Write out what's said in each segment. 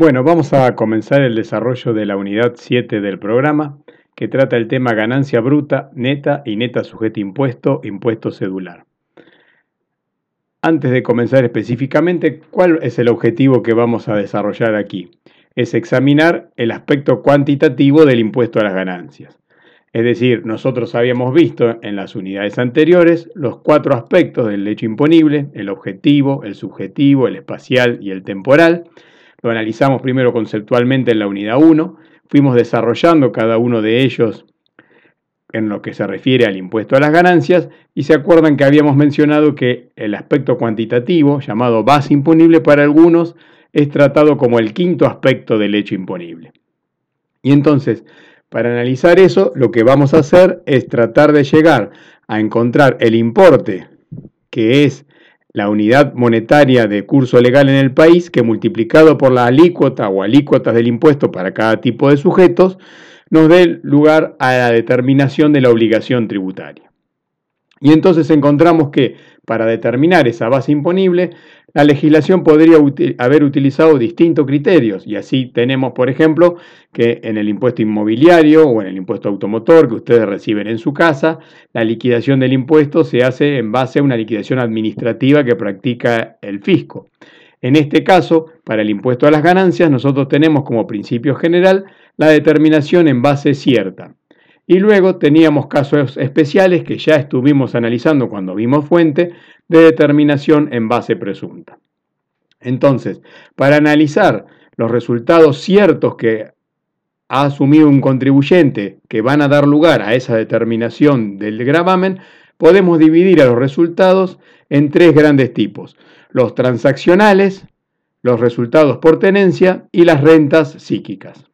Bueno, vamos a comenzar el desarrollo de la unidad 7 del programa, que trata el tema ganancia bruta, neta y neta sujeto impuesto, impuesto cedular. Antes de comenzar específicamente, ¿cuál es el objetivo que vamos a desarrollar aquí? Es examinar el aspecto cuantitativo del impuesto a las ganancias. Es decir, nosotros habíamos visto en las unidades anteriores los cuatro aspectos del hecho imponible, el objetivo, el subjetivo, el espacial y el temporal, lo analizamos primero conceptualmente en la unidad 1, fuimos desarrollando cada uno de ellos en lo que se refiere al impuesto a las ganancias y se acuerdan que habíamos mencionado que el aspecto cuantitativo, llamado base imponible para algunos, es tratado como el quinto aspecto del hecho imponible. Y entonces, para analizar eso, lo que vamos a hacer es tratar de llegar a encontrar el importe que es la unidad monetaria de curso legal en el país, que multiplicado por la alícuota o alícuotas del impuesto para cada tipo de sujetos, nos dé lugar a la determinación de la obligación tributaria. Y entonces encontramos que para determinar esa base imponible, la legislación podría haber utilizado distintos criterios y así tenemos, por ejemplo, que en el impuesto inmobiliario o en el impuesto automotor que ustedes reciben en su casa, la liquidación del impuesto se hace en base a una liquidación administrativa que practica el fisco. En este caso, para el impuesto a las ganancias, nosotros tenemos como principio general la determinación en base cierta. Y luego teníamos casos especiales que ya estuvimos analizando cuando vimos fuente de determinación en base presunta. Entonces, para analizar los resultados ciertos que ha asumido un contribuyente que van a dar lugar a esa determinación del gravamen, podemos dividir a los resultados en tres grandes tipos. Los transaccionales, los resultados por tenencia y las rentas psíquicas.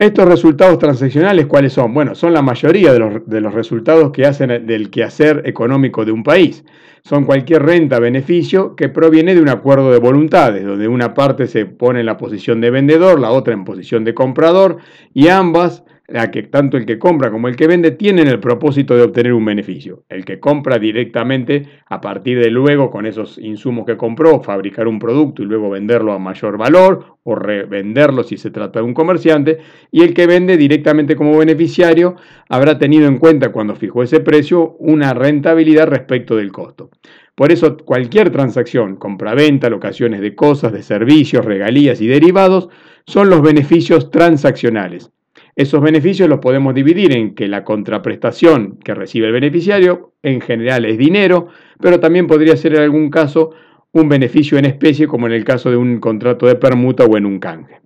Estos resultados transaccionales, ¿cuáles son? Bueno, son la mayoría de los, resultados que hacen del quehacer económico de un país. Son cualquier renta, beneficio que proviene de un acuerdo de voluntades, donde una parte se pone en la posición de vendedor, la otra en posición de comprador, y ambas que tanto el que compra como el que vende tienen el propósito de obtener un beneficio. El que compra directamente a partir de luego con esos insumos que compró, fabricar un producto y luego venderlo a mayor valor o revenderlo si se trata de un comerciante, y el que vende directamente como beneficiario habrá tenido en cuenta cuando fijó ese precio una rentabilidad respecto del costo. Por eso cualquier transacción, compra-venta, locaciones de cosas, de servicios, regalías y derivados, son los beneficios transaccionales esos beneficios los podemos dividir en que la contraprestación que recibe el beneficiario en general es dinero, pero también podría ser en algún caso un beneficio en especie, como en el caso de un contrato de permuta o en un canje.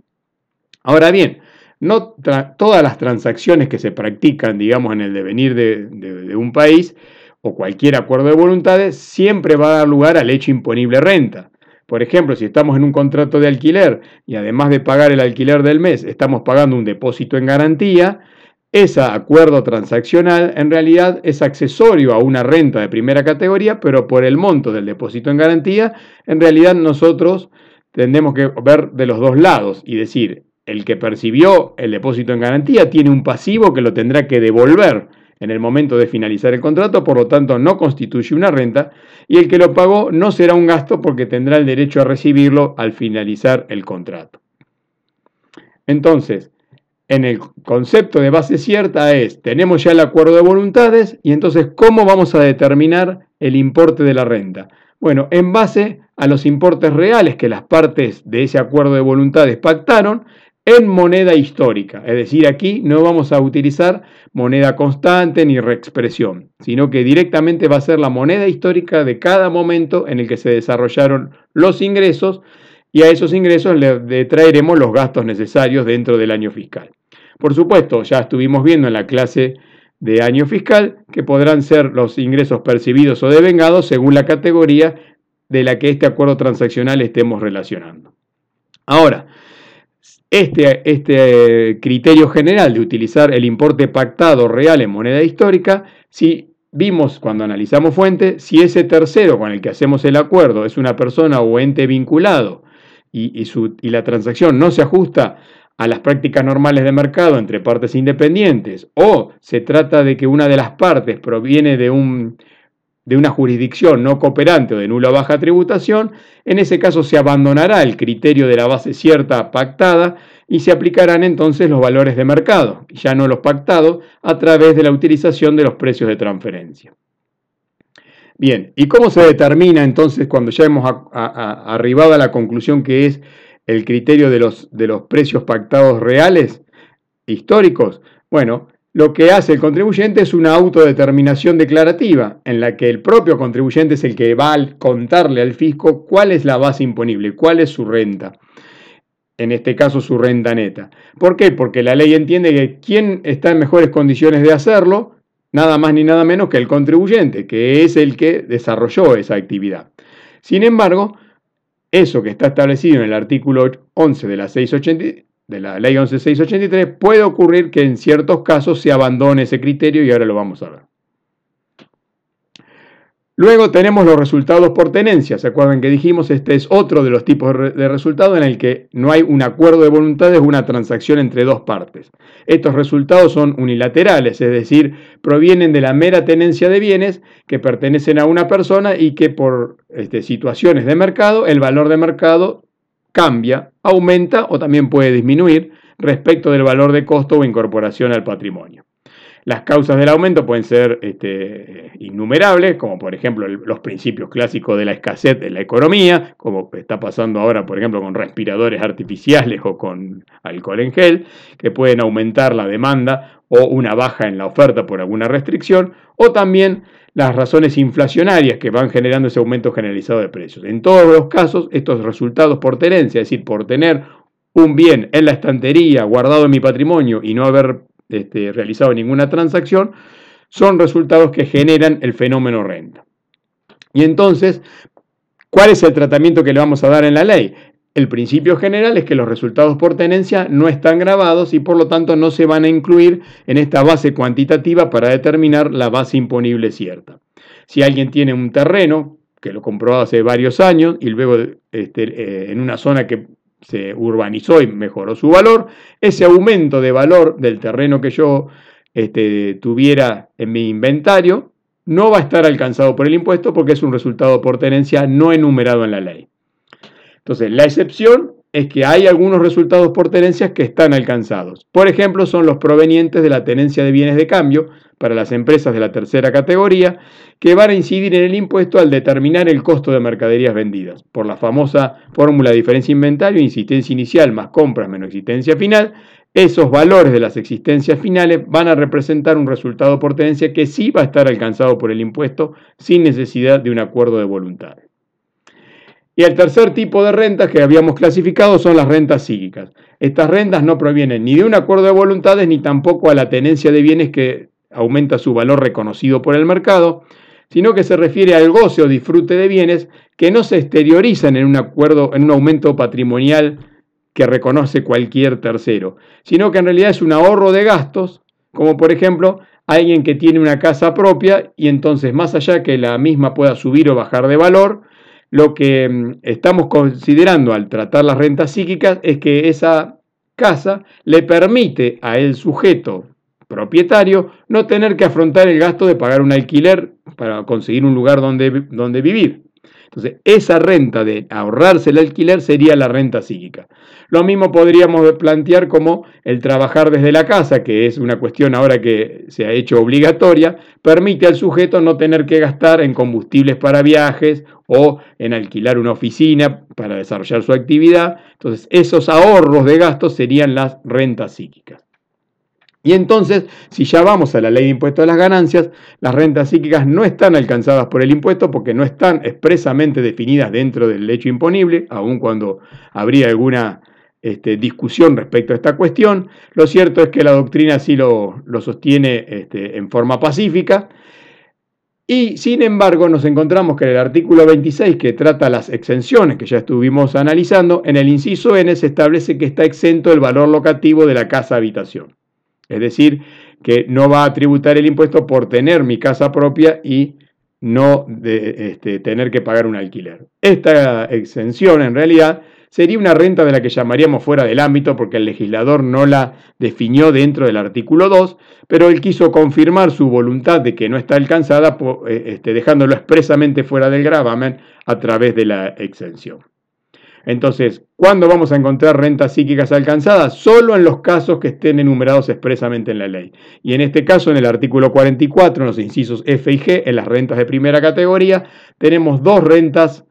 Ahora bien, no todas las transacciones que se practican, digamos, en el devenir de un país o cualquier acuerdo de voluntades, siempre va a dar lugar al hecho imponible renta. Por ejemplo, si estamos en un contrato de alquiler y además de pagar el alquiler del mes, estamos pagando un depósito en garantía, ese acuerdo transaccional en realidad es accesorio a una renta de primera categoría, pero por el monto del depósito en garantía, en realidad nosotros tenemos que ver de los dos lados y decir, el que percibió el depósito en garantía tiene un pasivo que lo tendrá que devolver en el momento de finalizar el contrato, por lo tanto no constituye una renta, y el que lo pagó no será un gasto porque tendrá el derecho a recibirlo al finalizar el contrato. Entonces, en el concepto de base cierta es, tenemos ya el acuerdo de voluntades y entonces, ¿cómo vamos a determinar el importe de la renta? Bueno, en base a los importes reales que las partes de ese acuerdo de voluntades pactaron en moneda histórica. Es decir, aquí no vamos a utilizar moneda constante ni reexpresión, sino que directamente va a ser la moneda histórica de cada momento en el que se desarrollaron los ingresos y a esos ingresos le traeremos los gastos necesarios dentro del año fiscal. Por supuesto, ya estuvimos viendo en la clase de año fiscal que podrán ser los ingresos percibidos o devengados según la categoría de la que este acuerdo transaccional estemos relacionando. Ahora, este, este, criterio general de utilizar el importe pactado real en moneda histórica, si vimos cuando analizamos fuente, si ese tercero con el que hacemos el acuerdo es una persona o ente vinculado y la transacción no se ajusta a las prácticas normales de mercado entre partes independientes o se trata de que una de las partes proviene de un de una jurisdicción no cooperante o de nula baja tributación, en ese caso se abandonará el criterio de la base cierta pactada y se aplicarán entonces los valores de mercado, ya no los pactados, a través de la utilización de los precios de transferencia. Bien, ¿y cómo se determina entonces cuando ya hemos arribado a la conclusión que es el criterio de los, de los precios pactados reales, históricos? Bueno, lo que hace el contribuyente es una autodeterminación declarativa, en la que el propio contribuyente es el que va a contarle al fisco cuál es la base imponible, cuál es su renta. En este caso, su renta neta. ¿Por qué? Porque la ley entiende que quien está en mejores condiciones de hacerlo, nada más ni nada menos que el contribuyente, que es el que desarrolló esa actividad. Sin embargo, eso que está establecido en el artículo 11 de la 680, de la ley 11683, puede ocurrir que en ciertos casos se abandone ese criterio y ahora lo vamos a ver. Luego tenemos los resultados por tenencia. ¿Se acuerdan que dijimos? Este es otro de los tipos de resultados en el que no hay un acuerdo de voluntades, una transacción entre dos partes. Estos resultados son unilaterales, es decir, provienen de la mera tenencia de bienes que pertenecen a una persona y que por este, situaciones de mercado, el valor de mercado cambia, aumenta o también puede disminuir respecto del valor de costo o incorporación al patrimonio. Las causas del aumento pueden ser este, innumerables, como por ejemplo los principios clásicos de la escasez de la economía, como está pasando ahora, por ejemplo, con respiradores artificiales o con alcohol en gel, que pueden aumentar la demanda o una baja en la oferta por alguna restricción, o también las razones inflacionarias que van generando ese aumento generalizado de precios. En todos los casos, estos resultados por tenencia, es decir, por tener un bien en la estantería guardado en mi patrimonio y no haber este, realizado ninguna transacción, son resultados que generan el fenómeno renta. Y entonces, ¿cuál es el tratamiento que le vamos a dar en la ley? El principio general es que los resultados por tenencia no están grabados y por lo tanto no se van a incluir en esta base cuantitativa para determinar la base imponible cierta. Si alguien tiene un terreno, que lo compró hace varios años y luego este, eh, en una zona que se urbanizó y mejoró su valor, ese aumento de valor del terreno que yo este, tuviera en mi inventario no va a estar alcanzado por el impuesto porque es un resultado por tenencia no enumerado en la ley. Entonces, la excepción es que hay algunos resultados por tenencias que están alcanzados. Por ejemplo, son los provenientes de la tenencia de bienes de cambio para las empresas de la tercera categoría, que van a incidir en el impuesto al determinar el costo de mercaderías vendidas, por la famosa fórmula de diferencia inventario, insistencia inicial más compras menos existencia final. Esos valores de las existencias finales van a representar un resultado por tenencia que sí va a estar alcanzado por el impuesto sin necesidad de un acuerdo de voluntades. Y el tercer tipo de rentas que habíamos clasificado son las rentas psíquicas. Estas rentas no provienen ni de un acuerdo de voluntades ni tampoco a la tenencia de bienes que aumenta su valor reconocido por el mercado, sino que se refiere al goce o disfrute de bienes que no se exteriorizan en un acuerdo, en un aumento patrimonial que reconoce cualquier tercero, sino que en realidad es un ahorro de gastos, como por ejemplo alguien que tiene una casa propia y entonces más allá que la misma pueda subir o bajar de valor, lo que mm, estamos considerando al tratar las rentas psíquicas es que esa casa le permite a el sujeto propietario no tener que afrontar el gasto de pagar un alquiler para conseguir un lugar donde, donde vivir. Entonces, esa renta de ahorrarse el alquiler sería la renta psíquica. Lo mismo podríamos plantear como el trabajar desde la casa, que es una cuestión ahora que se ha hecho obligatoria, permite al sujeto no tener que gastar en combustibles para viajes o en alquilar una oficina para desarrollar su actividad. Entonces, esos ahorros de gastos serían las rentas psíquicas. Y entonces, si ya vamos a la ley de impuesto a las ganancias, las rentas psíquicas no están alcanzadas por el impuesto porque no están expresamente definidas dentro del hecho imponible, aun cuando habría alguna este, discusión respecto a esta cuestión. Lo cierto es que la doctrina sí lo, sostiene este, en forma pacífica. Y sin embargo nos encontramos que en el artículo 26 que trata las exenciones que ya estuvimos analizando, en el inciso N se establece que está exento el valor locativo de la casa habitación. Es decir, que no va a tributar el impuesto por tener mi casa propia y no de, este, tener que pagar un alquiler. Esta exención en realidad sería una renta de la que llamaríamos fuera del ámbito porque el legislador no la definió dentro del artículo 2, pero él quiso confirmar su voluntad de que no está alcanzada, eh, este, dejándolo expresamente fuera del gravamen a través de la exención. Entonces, ¿cuándo vamos a encontrar rentas psíquicas alcanzadas? Solo en los casos que estén enumerados expresamente en la ley. Y en este caso, en el artículo 44, en los incisos F y G, en las rentas de primera categoría, tenemos dos rentas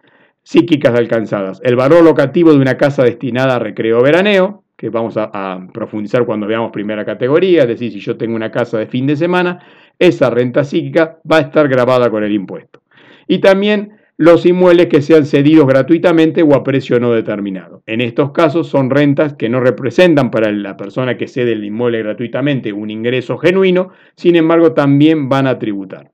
psíquicas alcanzadas. El valor locativo de una casa destinada a recreo veraneo, que vamos a, a, profundizar cuando veamos primera categoría, es decir, si yo tengo una casa de fin de semana, esa renta psíquica va a estar grabada con el impuesto. Y también los inmuebles que sean cedidos gratuitamente o a precio no determinado. En estos casos son rentas que no representan para la persona que cede el inmueble gratuitamente un ingreso genuino, sin embargo también van a tributar.